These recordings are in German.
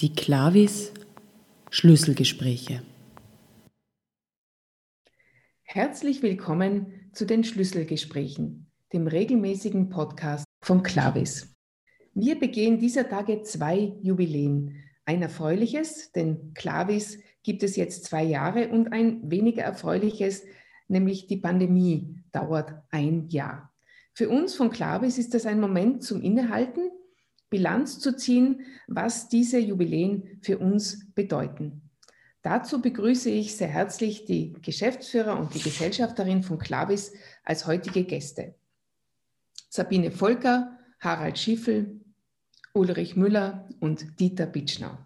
Die Klavis Schlüsselgespräche. Herzlich willkommen zu den Schlüsselgesprächen, dem regelmäßigen Podcast vom Klavis. Wir begehen dieser Tage zwei Jubiläen. Ein erfreuliches, denn Klavis gibt es jetzt zwei Jahre, und ein weniger erfreuliches, nämlich die Pandemie dauert ein Jahr. Für uns von Klavis ist das ein Moment zum Innehalten Bilanz zu ziehen, was diese Jubiläen für uns bedeuten. Dazu begrüße ich sehr herzlich die Geschäftsführer und die Gesellschafterin von Clavis als heutige Gäste. Sabine Volker, Harald Schiffel, Ulrich Müller und Dieter Bitschnau.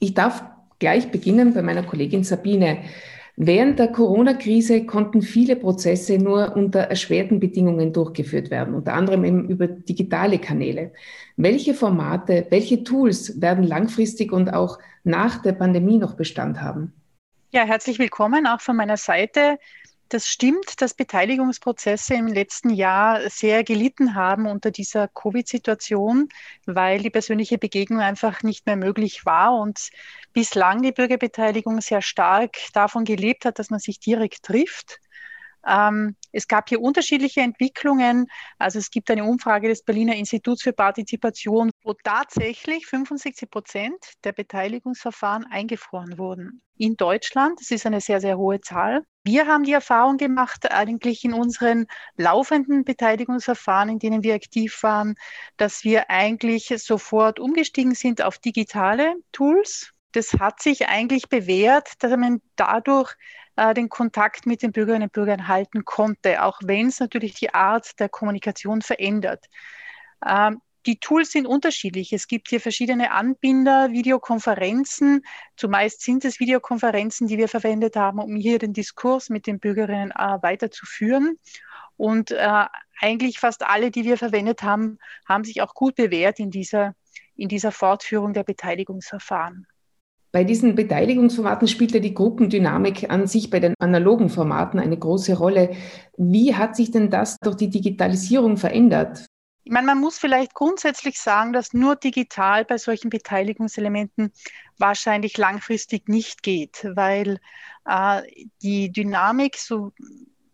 Ich darf gleich beginnen bei meiner Kollegin Sabine. Während der Corona-Krise konnten viele Prozesse nur unter erschwerten Bedingungen durchgeführt werden, unter anderem eben über digitale Kanäle. Welche Formate, welche Tools werden langfristig und auch nach der Pandemie noch Bestand haben? Ja, herzlich willkommen auch von meiner Seite. Das stimmt, dass Beteiligungsprozesse im letzten Jahr sehr gelitten haben unter dieser Covid-Situation, weil die persönliche Begegnung einfach nicht mehr möglich war und bislang die Bürgerbeteiligung sehr stark davon gelebt hat, dass man sich direkt trifft. Ähm, es gab hier unterschiedliche Entwicklungen. Also es gibt eine Umfrage des Berliner Instituts für Partizipation, wo tatsächlich 65 Prozent der Beteiligungsverfahren eingefroren wurden. In Deutschland, das ist eine sehr, sehr hohe Zahl. Wir haben die Erfahrung gemacht, eigentlich in unseren laufenden Beteiligungsverfahren, in denen wir aktiv waren, dass wir eigentlich sofort umgestiegen sind auf digitale Tools. Das hat sich eigentlich bewährt, dass man dadurch äh, den Kontakt mit den Bürgerinnen und Bürgern halten konnte, auch wenn es natürlich die Art der Kommunikation verändert. Ähm, die Tools sind unterschiedlich. Es gibt hier verschiedene Anbinder, Videokonferenzen. Zumeist sind es Videokonferenzen, die wir verwendet haben, um hier den Diskurs mit den Bürgerinnen äh, weiterzuführen. Und äh, eigentlich fast alle, die wir verwendet haben, haben sich auch gut bewährt in dieser, in dieser Fortführung der Beteiligungsverfahren. Bei diesen Beteiligungsformaten spielt ja die Gruppendynamik an sich bei den analogen Formaten eine große Rolle. Wie hat sich denn das durch die Digitalisierung verändert? Ich meine, man muss vielleicht grundsätzlich sagen, dass nur digital bei solchen Beteiligungselementen wahrscheinlich langfristig nicht geht, weil äh, die Dynamik so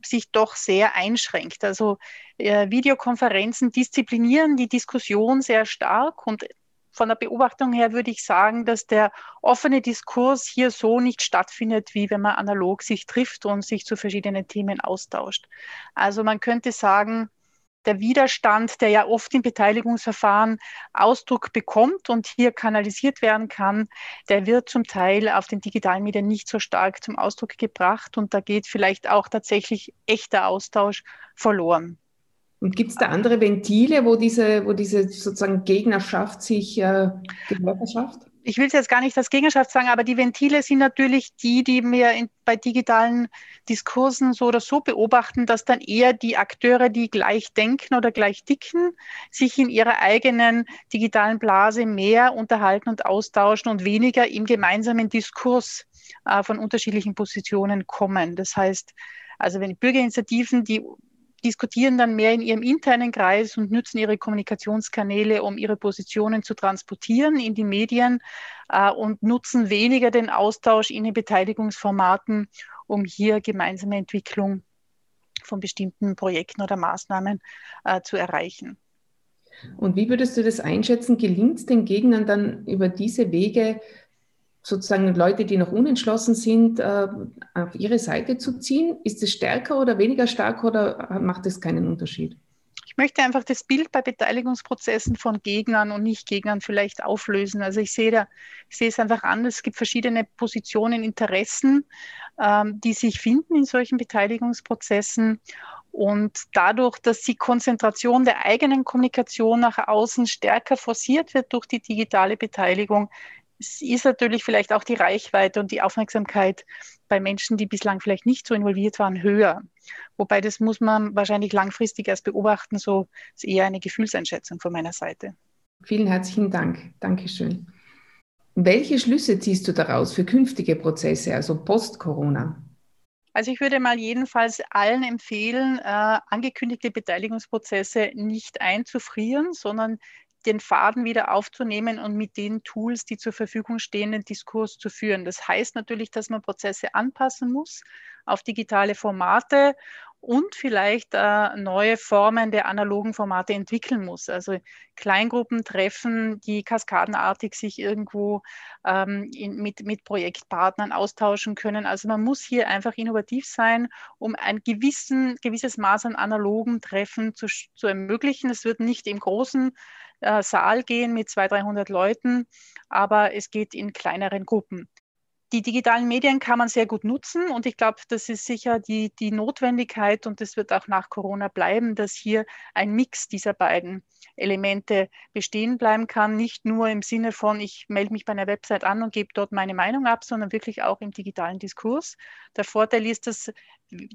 sich doch sehr einschränkt. Also äh, Videokonferenzen disziplinieren die Diskussion sehr stark und von der Beobachtung her würde ich sagen, dass der offene Diskurs hier so nicht stattfindet, wie wenn man analog sich trifft und sich zu verschiedenen Themen austauscht. Also man könnte sagen, der Widerstand, der ja oft im Beteiligungsverfahren Ausdruck bekommt und hier kanalisiert werden kann, der wird zum Teil auf den digitalen Medien nicht so stark zum Ausdruck gebracht und da geht vielleicht auch tatsächlich echter Austausch verloren. Und gibt es da andere Ventile, wo diese, wo diese sozusagen Gegnerschaft sich äh, Gehör verschafft? Ich will es jetzt gar nicht als Gegnerschaft sagen, aber die Ventile sind natürlich die, die wir in, bei digitalen Diskursen so oder so beobachten, dass dann eher die Akteure, die gleich denken oder gleich dicken, sich in ihrer eigenen digitalen Blase mehr unterhalten und austauschen und weniger im gemeinsamen Diskurs äh, von unterschiedlichen Positionen kommen. Das heißt, also wenn Bürgerinitiativen, die diskutieren dann mehr in ihrem internen Kreis und nutzen ihre Kommunikationskanäle, um ihre Positionen zu transportieren in die Medien äh, und nutzen weniger den Austausch in den Beteiligungsformaten, um hier gemeinsame Entwicklung von bestimmten Projekten oder Maßnahmen äh, zu erreichen. Und wie würdest du das einschätzen? Gelingt es den Gegnern dann über diese Wege sozusagen Leute, die noch unentschlossen sind, äh, auf ihre Seite zu ziehen? Ist es stärker oder weniger stark oder macht es keinen Unterschied? Ich möchte einfach das Bild bei Beteiligungsprozessen von Gegnern und Nicht-Gegnern vielleicht auflösen. Also ich sehe, da, ich sehe es einfach anders. Es gibt verschiedene Positionen, Interessen, ähm, die sich finden in solchen Beteiligungsprozessen. Und dadurch, dass die Konzentration der eigenen Kommunikation nach außen stärker forciert wird durch die digitale Beteiligung, es ist natürlich vielleicht auch die Reichweite und die Aufmerksamkeit bei Menschen, die bislang vielleicht nicht so involviert waren, höher. Wobei das muss man wahrscheinlich langfristig erst beobachten. So ist eher eine Gefühlseinschätzung von meiner Seite. Vielen herzlichen Dank. Dankeschön. Welche Schlüsse ziehst du daraus für künftige Prozesse, also post-Corona? Also ich würde mal jedenfalls allen empfehlen, äh, angekündigte Beteiligungsprozesse nicht einzufrieren, sondern den Faden wieder aufzunehmen und mit den Tools, die zur Verfügung stehen, den Diskurs zu führen. Das heißt natürlich, dass man Prozesse anpassen muss auf digitale Formate und vielleicht äh, neue Formen der analogen Formate entwickeln muss. Also Kleingruppentreffen, die kaskadenartig sich irgendwo ähm, in, mit, mit Projektpartnern austauschen können. Also man muss hier einfach innovativ sein, um ein gewissen, gewisses Maß an analogen Treffen zu, zu ermöglichen. Es wird nicht im großen Saal gehen mit 200, 300 Leuten, aber es geht in kleineren Gruppen die digitalen Medien kann man sehr gut nutzen und ich glaube, das ist sicher die, die Notwendigkeit und es wird auch nach Corona bleiben, dass hier ein Mix dieser beiden Elemente bestehen bleiben kann. Nicht nur im Sinne von, ich melde mich bei einer Website an und gebe dort meine Meinung ab, sondern wirklich auch im digitalen Diskurs. Der Vorteil ist, dass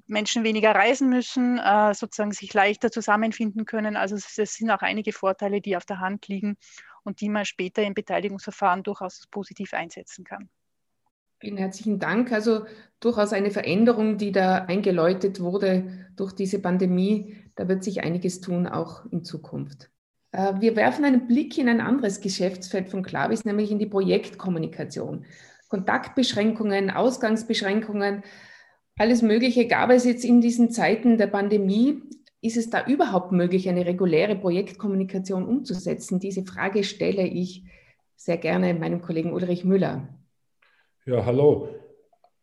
Menschen weniger reisen müssen, äh, sozusagen sich leichter zusammenfinden können. Also es sind auch einige Vorteile, die auf der Hand liegen und die man später im Beteiligungsverfahren durchaus positiv einsetzen kann. Vielen herzlichen Dank. Also durchaus eine Veränderung, die da eingeläutet wurde durch diese Pandemie. Da wird sich einiges tun, auch in Zukunft. Äh, wir werfen einen Blick in ein anderes Geschäftsfeld von Clavis, nämlich in die Projektkommunikation. Kontaktbeschränkungen, Ausgangsbeschränkungen, alles Mögliche gab es jetzt in diesen Zeiten der Pandemie. Ist es da überhaupt möglich, eine reguläre Projektkommunikation umzusetzen? Diese Frage stelle ich sehr gerne meinem Kollegen Ulrich Müller. Ja, hallo.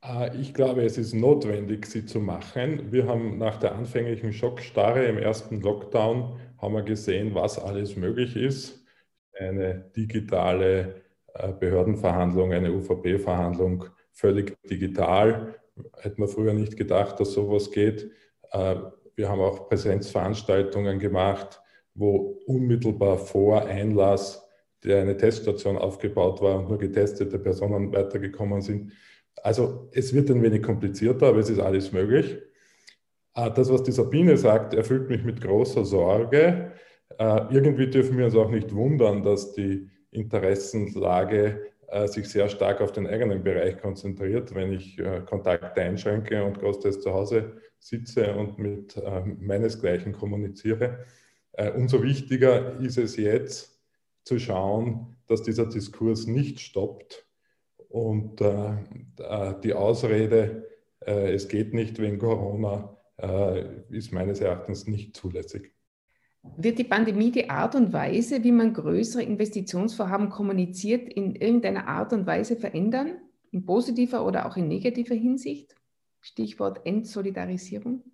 Äh, ich glaube, es ist notwendig, sie zu machen. Wir haben nach der anfänglichen Schockstarre im ersten Lockdown haben wir gesehen, was alles möglich ist. Eine digitale äh, Behördenverhandlung, eine UVP-Verhandlung, völlig digital. Hätte man früher nicht gedacht, dass sowas geht. Äh, wir haben auch Präsenzveranstaltungen gemacht, wo unmittelbar vor Einlass der eine Teststation aufgebaut war und nur getestete Personen weitergekommen sind. Also es wird ein wenig komplizierter, aber es ist alles möglich. Äh, das, was die Sabine sagt, erfüllt mich mit großer Sorge. Äh, irgendwie dürfen wir uns auch nicht wundern, dass die Interessenlage äh, sich sehr stark auf den eigenen Bereich konzentriert. Wenn ich Kontakte einschränke und großteils zu Hause sitze und mit meinesgleichen kommuniziere, umso wichtiger ist es jetzt, zu schauen, dass dieser Diskurs nicht stoppt. Und äh, äh, die Ausrede, äh, es geht nicht wegen Corona, äh, ist meines Erachtens nicht zulässig. Wird die Pandemie die Art und Weise, wie man größere Investitionsvorhaben kommuniziert, in irgendeiner Art und Weise verändern? In positiver oder auch in negativer Hinsicht? Stichwort Entsolidarisierung.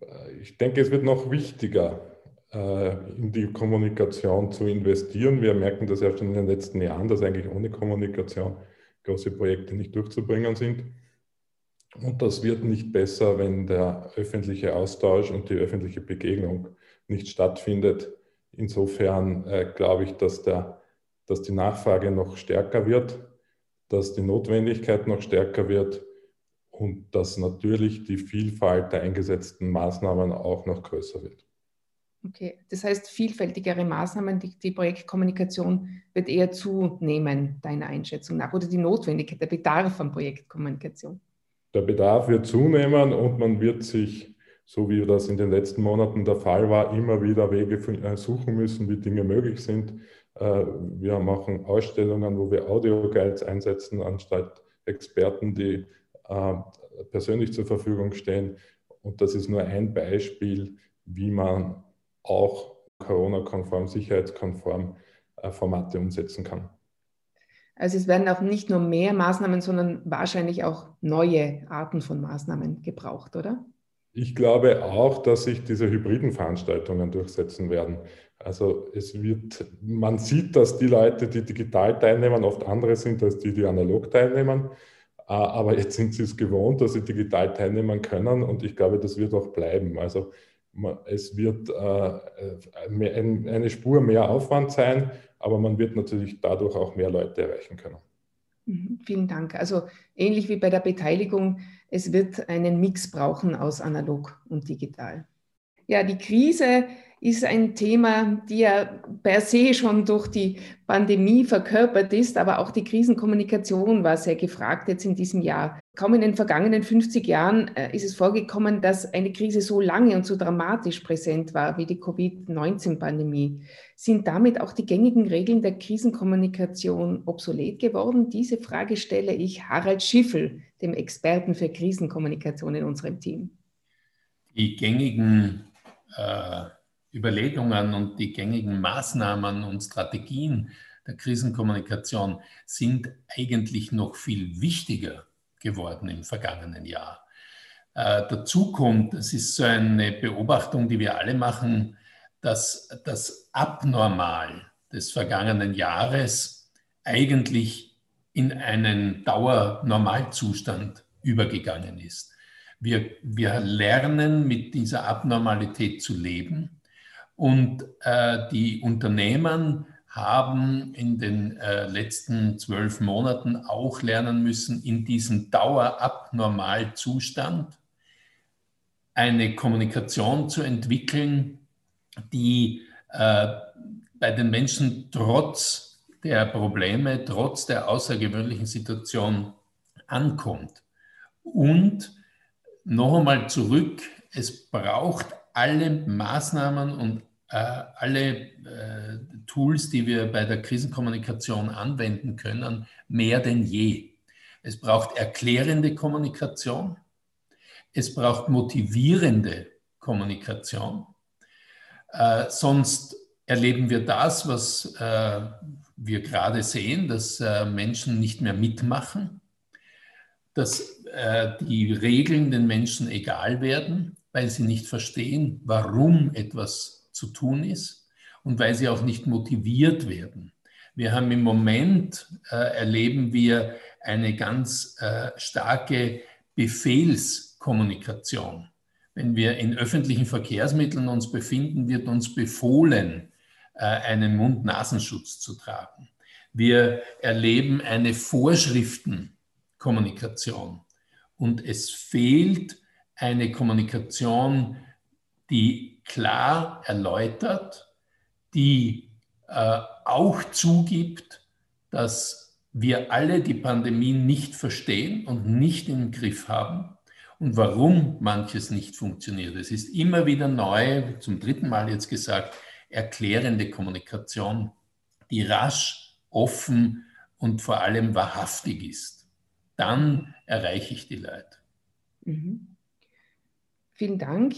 Äh, ich denke, es wird noch wichtiger. Äh, in die Kommunikation zu investieren. Wir merken das ja schon in den letzten Jahren, dass eigentlich ohne Kommunikation große Projekte nicht durchzubringen sind. Und das wird nicht besser, wenn der öffentliche Austausch und die öffentliche Begegnung nicht stattfindet. Insofern äh, glaube ich, dass, der, dass die Nachfrage noch stärker wird, dass die Notwendigkeit noch stärker wird und dass natürlich die Vielfalt der eingesetzten Maßnahmen auch noch größer wird. Okay, das heißt, vielfältigere Maßnahmen, die, die, Projektkommunikation wird eher zunehmen, deiner Einschätzung nach, oder die Notwendigkeit, der Bedarf an Projektkommunikation? Der Bedarf wird zunehmen und man wird sich, so wie das in den letzten Monaten der Fall war, immer wieder Wege äh, suchen müssen, wie Dinge möglich sind. Äh, wir machen Ausstellungen, wo wir Audio-Guides einsetzen, anstatt Experten, die äh, persönlich zur Verfügung stehen. Und das ist nur ein Beispiel, wie man auch Corona-konform, sicherheitskonform äh, Formate umsetzen kann. Also es werden auch nicht nur mehr Maßnahmen, sondern wahrscheinlich auch neue Arten von Maßnahmen gebraucht, oder? Ich glaube auch, dass sich diese hybriden Veranstaltungen durchsetzen werden. Also es wird, man sieht, dass die Leute, die digital teilnehmen, oft andere sind als die, die analog teilnehmen. Äh, aber jetzt sind sie es gewohnt, dass sie digital teilnehmen können und ich glaube, das wird auch bleiben. Also es wird äh, eine Spur mehr Aufwand sein, aber man wird natürlich dadurch auch mehr Leute erreichen können. Mhm, vielen Dank. Also ähnlich wie bei der Beteiligung, es wird einen Mix brauchen aus analog und digital. Ja, die Krise ist ein Thema, die ja per se schon durch die Pandemie verkörpert ist, aber auch die Krisenkommunikation war sehr gefragt jetzt in diesem Jahr. Kaum in den vergangenen 50 Jahren äh, ist es vorgekommen, dass eine Krise so lange und so dramatisch präsent war wie die Covid-19-Pandemie. Sind damit auch die gängigen Regeln der Krisenkommunikation obsolet geworden? Diese Frage stelle ich Harald Schiffel, dem Experten für Krisenkommunikation in unserem Team. Die gängigen äh Überlegungen und die gängigen Maßnahmen und Strategien der Krisenkommunikation sind eigentlich noch viel wichtiger geworden im vergangenen Jahr. Äh, dazu kommt, es ist so eine Beobachtung, die wir alle machen, dass das Abnormal des vergangenen Jahres eigentlich in einen Dauernormalzustand übergegangen ist. Wir, wir lernen mit dieser Abnormalität zu leben und äh, die Unternehmen haben in den äh, letzten zwölf Monaten auch lernen müssen, in diesem Dauerabnormalzustand eine Kommunikation zu entwickeln, die äh, bei den Menschen trotz der Probleme, trotz der außergewöhnlichen Situation ankommt. Und noch einmal zurück, es braucht alle Maßnahmen und alle äh, Tools, die wir bei der Krisenkommunikation anwenden können, mehr denn je. Es braucht erklärende Kommunikation, es braucht motivierende Kommunikation, äh, sonst erleben wir das, was äh, wir gerade sehen, dass äh, Menschen nicht mehr mitmachen, dass äh, die Regeln den Menschen egal werden, weil sie nicht verstehen, warum etwas zu tun ist und weil sie auch nicht motiviert werden. Wir haben im Moment, äh, erleben wir eine ganz äh, starke Befehlskommunikation. Wenn wir in öffentlichen Verkehrsmitteln uns befinden, wird uns befohlen, äh, einen Mund-Nasenschutz zu tragen. Wir erleben eine Vorschriftenkommunikation und es fehlt eine Kommunikation, die klar erläutert, die äh, auch zugibt, dass wir alle die Pandemie nicht verstehen und nicht im Griff haben und warum manches nicht funktioniert. Es ist immer wieder neu, zum dritten Mal jetzt gesagt, erklärende Kommunikation, die rasch, offen und vor allem wahrhaftig ist. Dann erreiche ich die Leute. Mhm. Vielen Dank.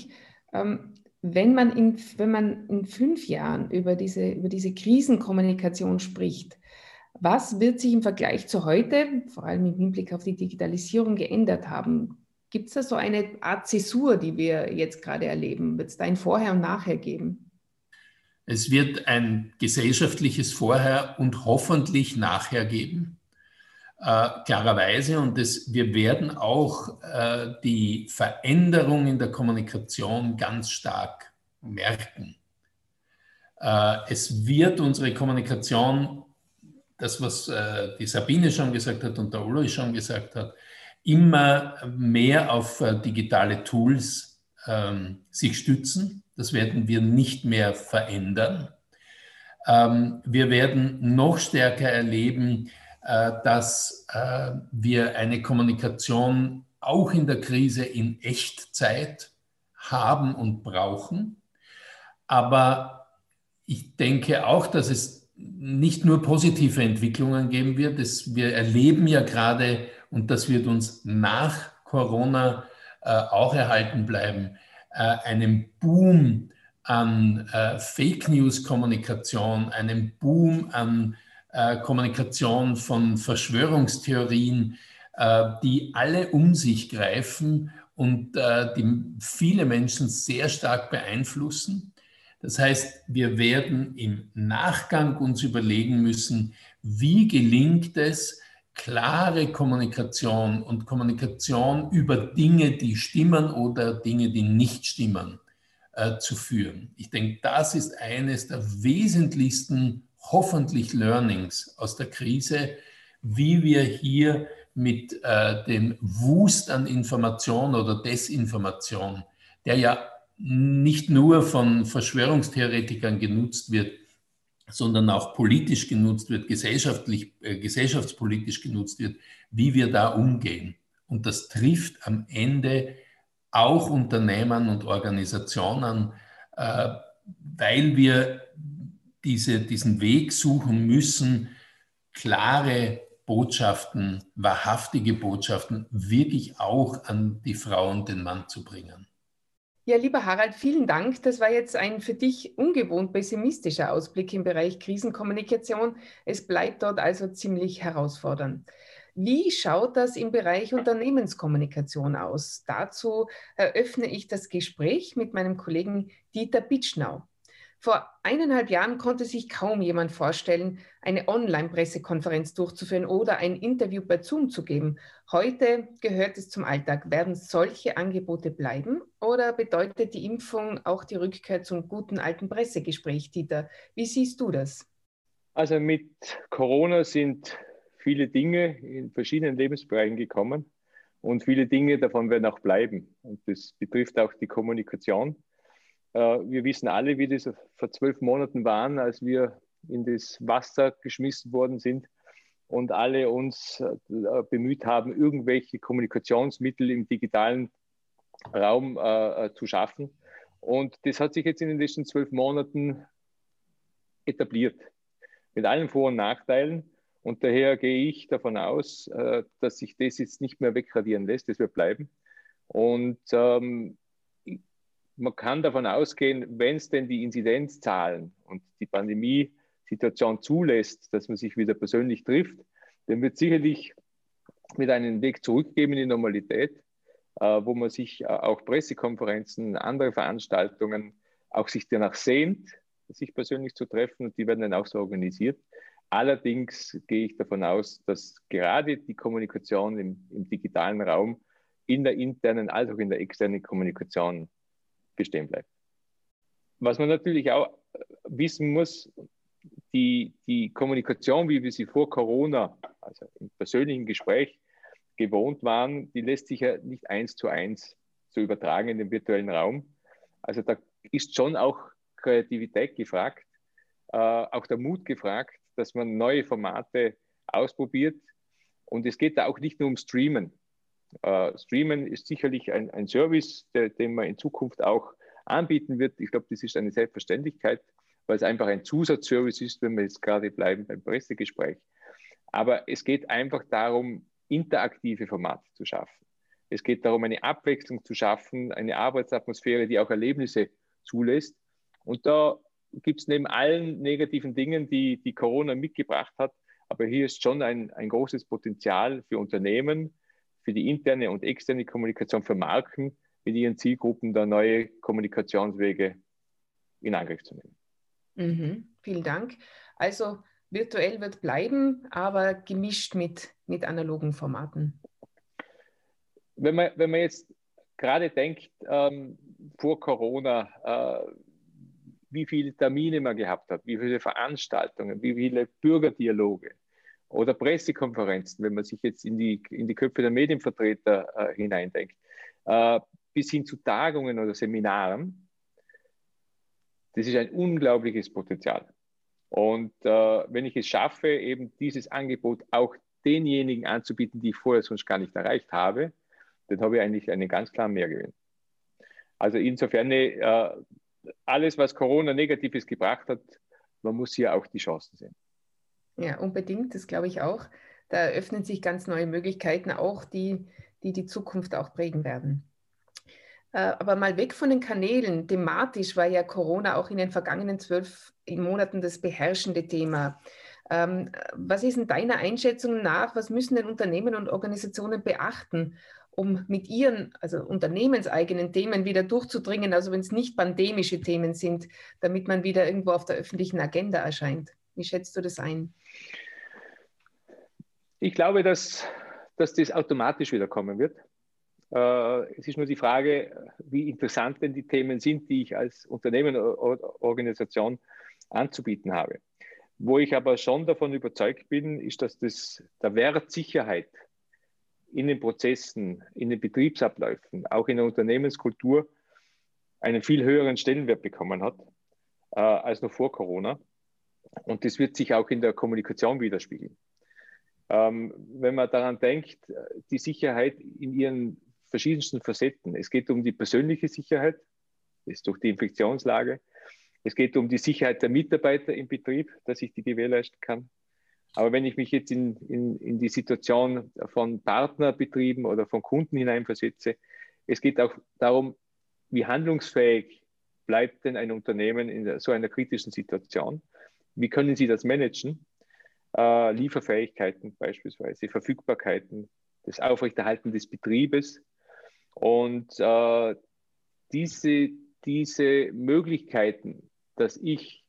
Ähm, wenn man in, wenn man in fünf Jahren über diese, über diese Krisenkommunikation spricht, was wird sich im Vergleich zu heute, vor allem im Hinblick auf die Digitalisierung, geändert haben? Gibt es da so eine Art Zäsur, die wir jetzt gerade erleben? Wird es da ein Vorher und Nachher geben? Es wird ein gesellschaftliches Vorher und hoffentlich Nachher geben äh, klarerweise. Und das, wir werden auch äh, die Veränderung in der Kommunikation ganz stark merken. Äh, es wird unsere Kommunikation, das, was äh, die Sabine schon gesagt hat und der Ulrich schon gesagt hat, immer mehr auf äh, digitale Tools ähm, sich stützen. Das werden wir nicht mehr verändern. Ähm, wir werden noch stärker erleben, dass äh, wir eine Kommunikation auch in der Krise in Echtzeit haben und brauchen. Aber ich denke auch, dass es nicht nur positive Entwicklungen geben wird. wir erleben ja gerade, und das wird uns nach Corona äh, auch erhalten bleiben, einen Boom an Fake News-Kommunikation, einen Boom an äh, Kommunikation von Verschwörungstheorien, äh, die alle um sich greifen und äh, die viele Menschen sehr stark beeinflussen. Das heißt, wir werden im Nachgang uns überlegen müssen, wie gelingt es, klare Kommunikation und Kommunikation über Dinge, die stimmen oder Dinge, die nicht stimmen, äh, zu führen. Ich denke, das ist eines der wesentlichsten hoffentlich Learnings aus der Krise, wie wir hier mit äh, dem Wust an Information oder Desinformation, der ja nicht nur von Verschwörungstheoretikern genutzt wird, sondern auch politisch genutzt wird, gesellschaftlich, äh, gesellschaftspolitisch genutzt wird, wie wir da umgehen. Und das trifft am Ende auch Unternehmen und Organisationen, äh, weil wir diese, diesen Weg suchen müssen, klare Botschaften, wahrhaftige Botschaften wirklich auch an die Frau und den Mann zu bringen. Ja, lieber Harald, vielen Dank. Das war jetzt ein für dich ungewohnt pessimistischer Ausblick im Bereich Krisenkommunikation. Es bleibt dort also ziemlich herausfordernd. Wie schaut das im Bereich Unternehmenskommunikation aus? Dazu eröffne ich das Gespräch mit meinem Kollegen Dieter Bitschnau. Vor eineinhalb Jahren konnte sich kaum jemand vorstellen, eine Online-Pressekonferenz durchzuführen oder ein Interview bei Zoom zu geben. Heute gehört es zum Alltag. Werden solche Angebote bleiben oder bedeutet die Impfung auch die Rückkehr zum guten alten Pressegespräch, Dieter? Wie siehst du das? Also mit Corona sind viele Dinge in verschiedenen Lebensbereichen gekommen und viele Dinge davon werden auch bleiben. Und das betrifft auch die Kommunikation. Äh, wir wissen alle, wie das vor zwölf Monaten waren, als wir in das Wasser geschmissen worden sind und alle uns äh, bemüht haben, irgendwelche Kommunikationsmittel im digitalen Raum äh, zu schaffen. Und das hat sich jetzt in den letzten zwölf Monaten etabliert, mit allen Vor- und Nachteilen. Und daher gehe ich davon aus, dass sich das jetzt nicht mehr wegradieren lässt, das wird bleiben. Und ähm, man kann davon ausgehen, wenn es denn die Inzidenzzahlen und die Pandemiesituation zulässt, dass man sich wieder persönlich trifft, dann wird sicherlich mit einem Weg zurückgeben in die Normalität, äh, wo man sich äh, auch Pressekonferenzen, andere Veranstaltungen auch sich danach sehnt, sich persönlich zu treffen und die werden dann auch so organisiert. Allerdings gehe ich davon aus, dass gerade die Kommunikation im, im digitalen Raum in der internen als auch in der externen Kommunikation bestehen bleibt. Was man natürlich auch wissen muss, die, die Kommunikation, wie wir sie vor Corona, also im persönlichen Gespräch gewohnt waren, die lässt sich ja nicht eins zu eins so übertragen in den virtuellen Raum. Also da ist schon auch Kreativität gefragt, äh, auch der Mut gefragt, dass man neue Formate ausprobiert. Und es geht da auch nicht nur um Streamen. Äh, Streamen ist sicherlich ein, ein Service, der, den man in Zukunft auch anbieten wird. Ich glaube, das ist eine Selbstverständlichkeit, weil es einfach ein Zusatzservice ist, wenn wir jetzt gerade bleiben beim Pressegespräch. Aber es geht einfach darum, interaktive Formate zu schaffen. Es geht darum, eine Abwechslung zu schaffen, eine Arbeitsatmosphäre, die auch Erlebnisse zulässt. Und da gibt es neben allen negativen Dingen, die, die Corona mitgebracht hat, aber hier ist schon ein, ein großes Potenzial für Unternehmen, für die interne und externe Kommunikation für Marken, mit ihren Zielgruppen da neue Kommunikationswege in Angriff zu nehmen. Mhm, vielen Dank. Also virtuell wird bleiben, aber gemischt mit, mit analogen Formaten. Wenn man, wenn man jetzt gerade denkt, ähm, vor Corona, äh, wie viele Termine man gehabt hat, wie viele Veranstaltungen, wie viele Bürgerdialoge, oder Pressekonferenzen, wenn man sich jetzt in die, in die Köpfe der Medienvertreter äh, hineindenkt, äh, bis hin zu Tagungen oder Seminaren, das ist ein unglaubliches Potenzial. Und äh, wenn ich es schaffe, eben dieses Angebot auch denjenigen anzubieten, die ich vorher sonst gar nicht erreicht habe, dann habe ich eigentlich einen ganz klaren Mehrgewinn. Also insofern, äh, alles, was Corona Negatives gebracht hat, man muss hier auch die Chancen sehen. Ja, unbedingt, das glaube ich auch. Da eröffnen sich ganz neue Möglichkeiten, auch die, die die Zukunft auch prägen werden. Äh, aber mal weg von den Kanälen. Thematisch war ja Corona auch in den vergangenen zwölf Monaten das beherrschende Thema. Ähm, was ist in deiner Einschätzung nach, was müssen denn Unternehmen und Organisationen beachten, um mit ihren, also unternehmenseigenen Themen wieder durchzudringen, also wenn es nicht pandemische Themen sind, damit man wieder irgendwo auf der öffentlichen Agenda erscheint? Wie schätzt du das ein? Ich glaube, dass, dass das automatisch wieder kommen wird. Äh, es ist nur die Frage, wie interessant denn die Themen sind, die ich als Unternehmen oder Organisation anzubieten habe. Wo ich aber schon davon überzeugt bin, ist, dass das, der Wert Sicherheit in den Prozessen, in den Betriebsabläufen, auch in der Unternehmenskultur einen viel höheren Stellenwert bekommen hat äh, als noch vor Corona. Und das wird sich auch in der Kommunikation widerspiegeln. Ähm, wenn man daran denkt, die Sicherheit in ihren verschiedensten Facetten. Es geht um die persönliche Sicherheit, das ist durch die Infektionslage. Es geht um die Sicherheit der Mitarbeiter im Betrieb, dass ich die gewährleisten kann. Aber wenn ich mich jetzt in, in, in die Situation von Partnerbetrieben oder von Kunden hineinversetze, es geht auch darum, wie handlungsfähig bleibt denn ein Unternehmen in so einer kritischen Situation? Wie können Sie das managen? Äh, Lieferfähigkeiten beispielsweise, Verfügbarkeiten, das Aufrechterhalten des Betriebes. Und äh, diese, diese Möglichkeiten, dass ich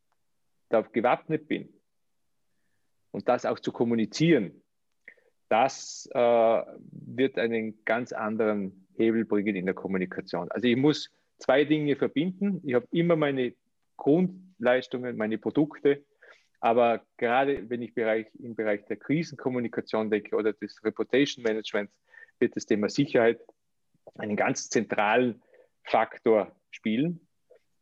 da gewappnet bin und das auch zu kommunizieren, das äh, wird einen ganz anderen Hebel bringen in der Kommunikation. Also ich muss zwei Dinge verbinden. Ich habe immer meine Grundleistungen, meine Produkte, aber gerade wenn ich Bereich, im Bereich der Krisenkommunikation denke oder des Reputation Managements, wird das Thema Sicherheit einen ganz zentralen Faktor spielen.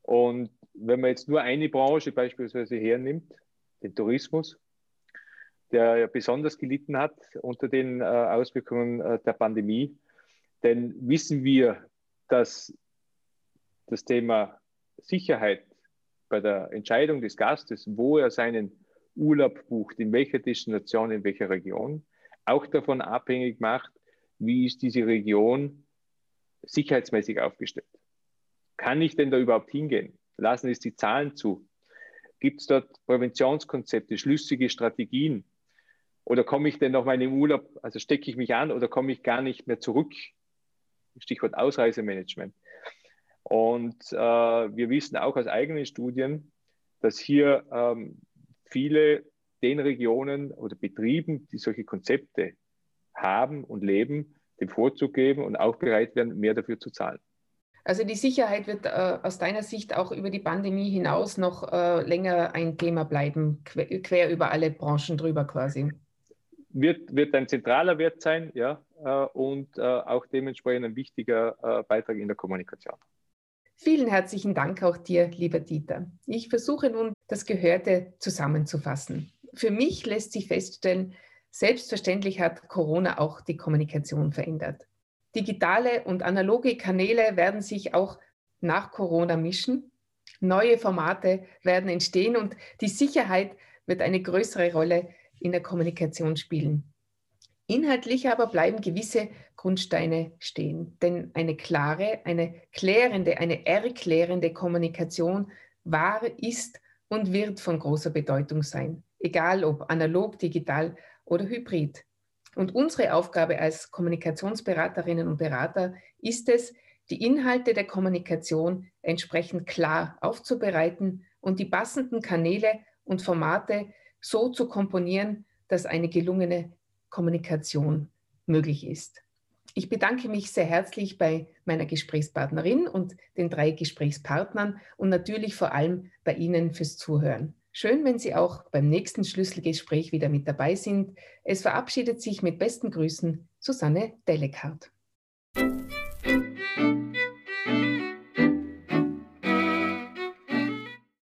Und wenn man jetzt nur eine Branche beispielsweise hernimmt, den Tourismus, der ja besonders gelitten hat unter den äh, Auswirkungen äh, der Pandemie, dann wissen wir, dass das Thema Sicherheit bei der Entscheidung des Gastes, wo er seinen Urlaub bucht, in welcher Destination, in welcher Region, auch davon abhängig macht, wie ist diese Region sicherheitsmäßig aufgestellt. Kann ich denn da überhaupt hingehen? Lassen es die Zahlen zu? Gibt es dort Präventionskonzepte, schlüssige Strategien? Oder komme ich denn nach meinem Urlaub, also stecke ich mich an oder komme ich gar nicht mehr zurück? Stichwort Ausreisemanagement. Und äh, wir wissen auch aus eigenen Studien, dass hier ähm, viele den Regionen oder Betrieben, die solche Konzepte haben und leben, den Vorzug geben und auch bereit werden, mehr dafür zu zahlen. Also die Sicherheit wird äh, aus deiner Sicht auch über die Pandemie hinaus noch äh, länger ein Thema bleiben, quer, quer, über alle Branchen drüber quasi. Wird, wird ein zentraler Wert sein, ja, äh, und äh, auch dementsprechend ein wichtiger äh, Beitrag in der Kommunikation. Vielen herzlichen Dank auch dir, lieber Dieter. Ich versuche nun, das Gehörte zusammenzufassen. Für mich lässt sich feststellen, selbstverständlich hat Corona auch die Kommunikation verändert. Digitale und analoge Kanäle werden sich auch nach Corona mischen. Neue Formate werden entstehen und die Sicherheit wird eine größere Rolle in der Kommunikation spielen. Inhaltlich aber bleiben gewisse Grundsteine stehen. Denn eine klare, eine klärende, eine erklärende Kommunikation war, ist und wird von großer Bedeutung sein. Egal ob analog, digital oder hybrid. Und unsere Aufgabe als Kommunikationsberaterinnen und Berater ist es, die Inhalte der Kommunikation entsprechend klar aufzubereiten und die passenden Kanäle und Formate so zu komponieren, dass eine gelungene Kommunikation möglich ist. Ich bedanke mich sehr herzlich bei meiner Gesprächspartnerin und den drei Gesprächspartnern und natürlich vor allem bei Ihnen fürs Zuhören. Schön, wenn Sie auch beim nächsten Schlüsselgespräch wieder mit dabei sind. Es verabschiedet sich mit besten Grüßen Susanne. Musik